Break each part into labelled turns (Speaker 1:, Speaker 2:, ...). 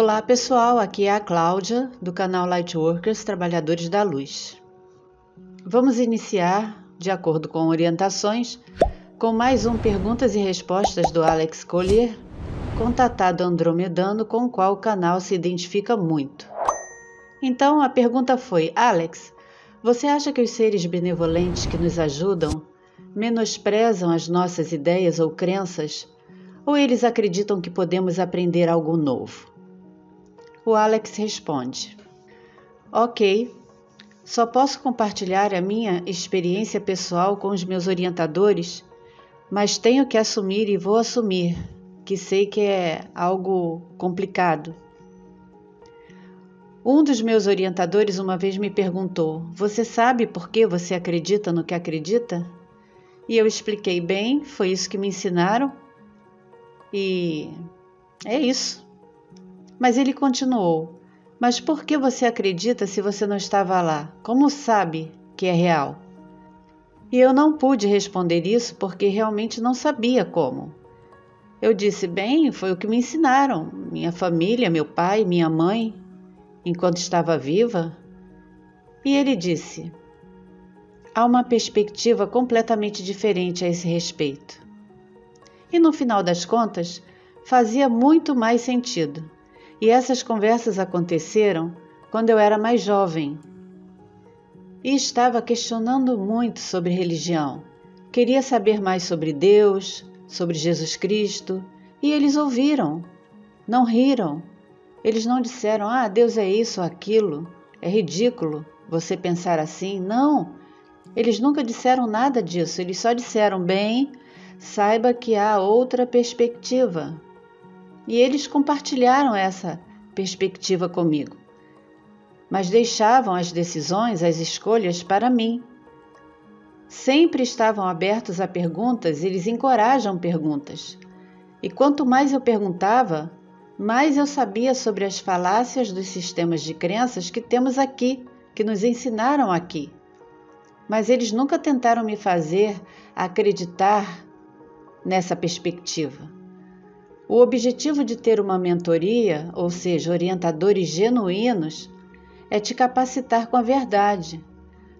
Speaker 1: Olá pessoal, aqui é a Cláudia do canal Lightworkers Trabalhadores da Luz. Vamos iniciar, de acordo com orientações, com mais um Perguntas e Respostas do Alex Collier, contatado andromedano com o qual o canal se identifica muito. Então a pergunta foi: Alex, você acha que os seres benevolentes que nos ajudam menosprezam as nossas ideias ou crenças? Ou eles acreditam que podemos aprender algo novo? O Alex responde: Ok, só posso compartilhar a minha experiência pessoal com os meus orientadores, mas tenho que assumir e vou assumir que sei que é algo complicado. Um dos meus orientadores uma vez me perguntou: Você sabe por que você acredita no que acredita? E eu expliquei bem, foi isso que me ensinaram. E é isso. Mas ele continuou: Mas por que você acredita se você não estava lá? Como sabe que é real? E eu não pude responder isso porque realmente não sabia como. Eu disse: Bem, foi o que me ensinaram, minha família, meu pai, minha mãe, enquanto estava viva. E ele disse: Há uma perspectiva completamente diferente a esse respeito. E no final das contas, fazia muito mais sentido. E essas conversas aconteceram quando eu era mais jovem. E estava questionando muito sobre religião. Queria saber mais sobre Deus, sobre Jesus Cristo, e eles ouviram, não riram. Eles não disseram: "Ah, Deus é isso ou aquilo". É ridículo você pensar assim. Não. Eles nunca disseram nada disso. Eles só disseram: "Bem, saiba que há outra perspectiva". E eles compartilharam essa perspectiva comigo, mas deixavam as decisões, as escolhas para mim. Sempre estavam abertos a perguntas, eles encorajam perguntas. E quanto mais eu perguntava, mais eu sabia sobre as falácias dos sistemas de crenças que temos aqui, que nos ensinaram aqui. Mas eles nunca tentaram me fazer acreditar nessa perspectiva. O objetivo de ter uma mentoria, ou seja, orientadores genuínos, é te capacitar com a verdade.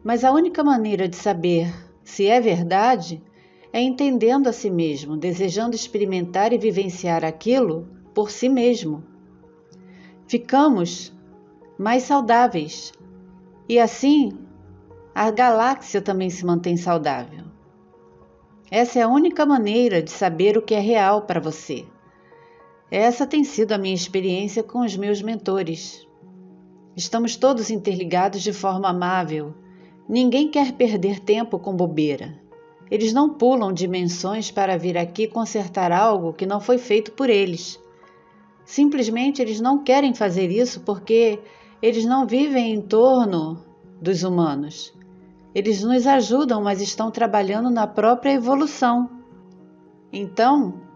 Speaker 1: Mas a única maneira de saber se é verdade é entendendo a si mesmo, desejando experimentar e vivenciar aquilo por si mesmo. Ficamos mais saudáveis e assim a galáxia também se mantém saudável. Essa é a única maneira de saber o que é real para você. Essa tem sido a minha experiência com os meus mentores. Estamos todos interligados de forma amável. Ninguém quer perder tempo com bobeira. Eles não pulam dimensões para vir aqui consertar algo que não foi feito por eles. Simplesmente eles não querem fazer isso porque eles não vivem em torno dos humanos. Eles nos ajudam, mas estão trabalhando na própria evolução. Então,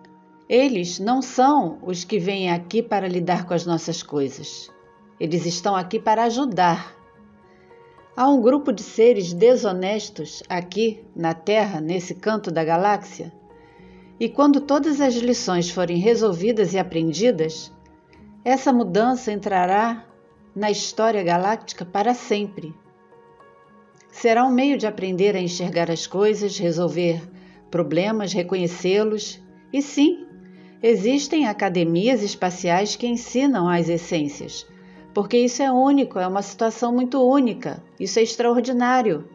Speaker 1: eles não são os que vêm aqui para lidar com as nossas coisas. Eles estão aqui para ajudar. Há um grupo de seres desonestos aqui na Terra, nesse canto da galáxia, e quando todas as lições forem resolvidas e aprendidas, essa mudança entrará na história galáctica para sempre. Será um meio de aprender a enxergar as coisas, resolver problemas, reconhecê-los e sim Existem academias espaciais que ensinam as essências, porque isso é único, é uma situação muito única, isso é extraordinário.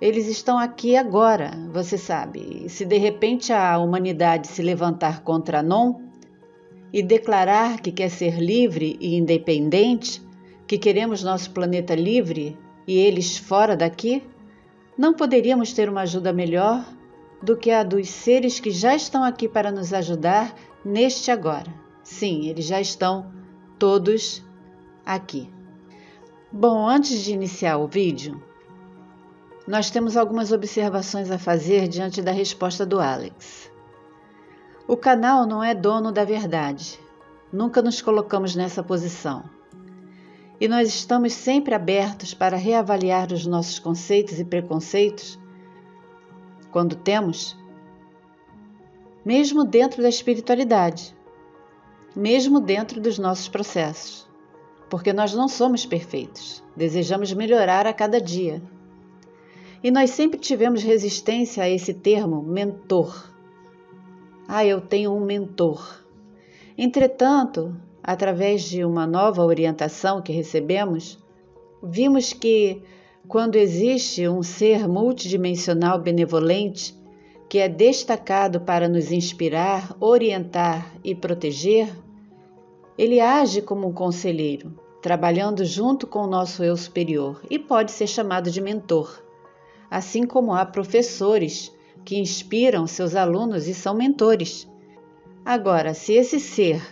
Speaker 1: Eles estão aqui agora, você sabe. E se de repente a humanidade se levantar contra Non e declarar que quer ser livre e independente, que queremos nosso planeta livre e eles fora daqui, não poderíamos ter uma ajuda melhor do que a dos seres que já estão aqui para nos ajudar neste agora. Sim, eles já estão todos aqui. Bom, antes de iniciar o vídeo, nós temos algumas observações a fazer diante da resposta do Alex. O canal não é dono da verdade. Nunca nos colocamos nessa posição. E nós estamos sempre abertos para reavaliar os nossos conceitos e preconceitos quando temos, mesmo dentro da espiritualidade. mesmo dentro dos nossos processos, porque nós não somos perfeitos, desejamos melhorar a cada dia. E nós sempre tivemos resistência a esse termo mentor. Ah, eu tenho um mentor. Entretanto, através de uma nova orientação que recebemos, vimos que quando existe um ser multidimensional benevolente que é destacado para nos inspirar, orientar e proteger, ele age como um conselheiro, trabalhando junto com o nosso eu superior e pode ser chamado de mentor. Assim como há professores que inspiram seus alunos e são mentores. Agora, se esse ser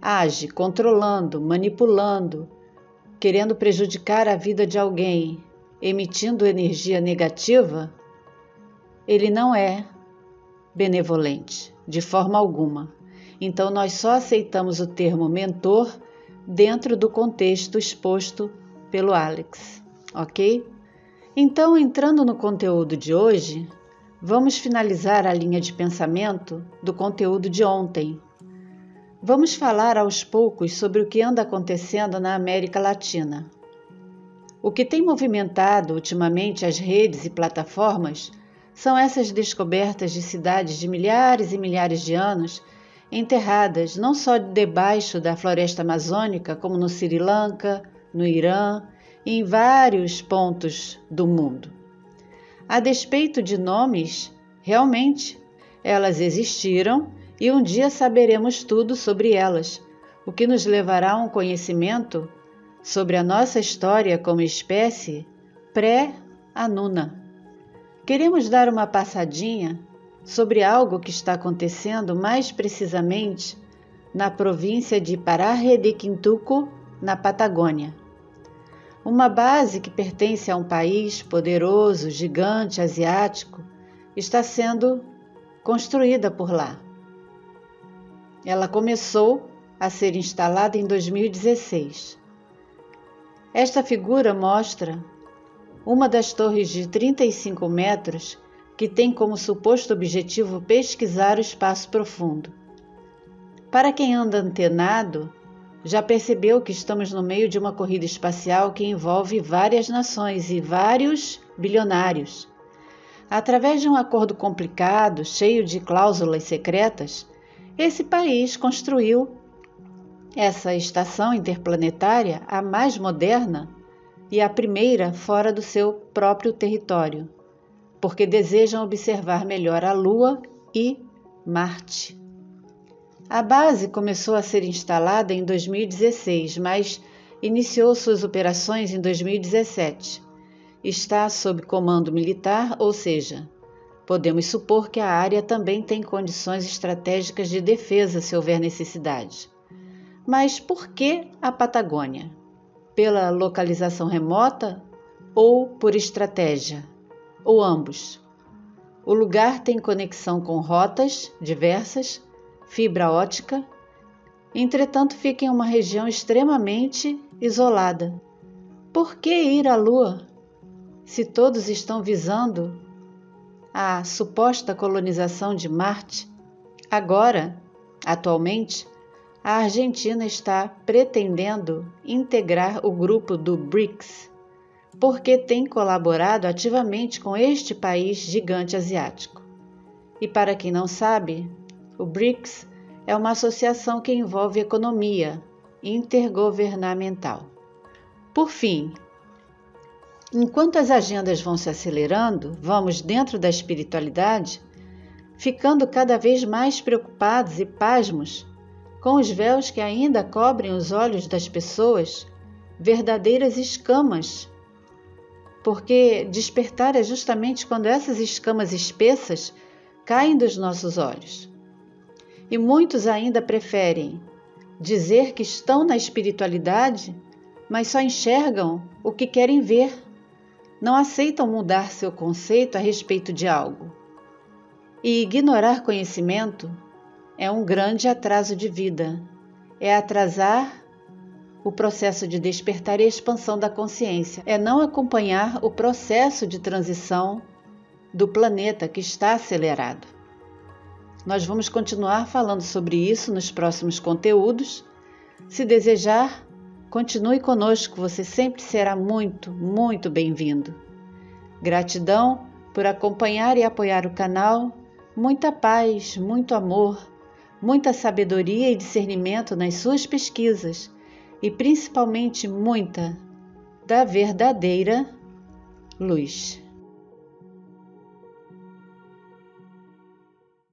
Speaker 1: age controlando, manipulando, querendo prejudicar a vida de alguém, emitindo energia negativa, ele não é benevolente de forma alguma. Então, nós só aceitamos o termo mentor dentro do contexto exposto pelo Alex, ok? Então, entrando no conteúdo de hoje, vamos finalizar a linha de pensamento do conteúdo de ontem, Vamos falar aos poucos sobre o que anda acontecendo na América Latina. O que tem movimentado ultimamente as redes e plataformas são essas descobertas de cidades de milhares e milhares de anos enterradas não só debaixo da floresta amazônica, como no Sri Lanka, no Irã e em vários pontos do mundo. A despeito de nomes, realmente elas existiram e um dia saberemos tudo sobre elas, o que nos levará a um conhecimento sobre a nossa história como espécie pré-anuna. Queremos dar uma passadinha sobre algo que está acontecendo mais precisamente na província de Pararre de Quintuco, na Patagônia. Uma base que pertence a um país poderoso, gigante, asiático, está sendo construída por lá. Ela começou a ser instalada em 2016. Esta figura mostra uma das torres de 35 metros que tem como suposto objetivo pesquisar o espaço profundo. Para quem anda antenado, já percebeu que estamos no meio de uma corrida espacial que envolve várias nações e vários bilionários. Através de um acordo complicado, cheio de cláusulas secretas, esse país construiu essa estação interplanetária, a mais moderna e a primeira fora do seu próprio território, porque desejam observar melhor a Lua e Marte. A base começou a ser instalada em 2016, mas iniciou suas operações em 2017. Está sob comando militar, ou seja, Podemos supor que a área também tem condições estratégicas de defesa se houver necessidade. Mas por que a Patagônia? Pela localização remota ou por estratégia? Ou ambos? O lugar tem conexão com rotas diversas, fibra ótica, entretanto fica em uma região extremamente isolada. Por que ir à Lua? Se todos estão visando a suposta colonização de Marte, agora, atualmente, a Argentina está pretendendo integrar o grupo do BRICS, porque tem colaborado ativamente com este país gigante asiático. E para quem não sabe, o BRICS é uma associação que envolve economia intergovernamental. Por fim, Enquanto as agendas vão se acelerando, vamos dentro da espiritualidade, ficando cada vez mais preocupados e pasmos com os véus que ainda cobrem os olhos das pessoas, verdadeiras escamas. Porque despertar é justamente quando essas escamas espessas caem dos nossos olhos. E muitos ainda preferem dizer que estão na espiritualidade, mas só enxergam o que querem ver não aceitam mudar seu conceito a respeito de algo. E ignorar conhecimento é um grande atraso de vida, é atrasar o processo de despertar e expansão da consciência, é não acompanhar o processo de transição do planeta que está acelerado. Nós vamos continuar falando sobre isso nos próximos conteúdos. Se desejar, continue conosco, você sempre será muito, muito bem-vindo. Gratidão por acompanhar e apoiar o canal. Muita paz, muito amor, muita sabedoria e discernimento nas suas pesquisas e principalmente muita da verdadeira luz.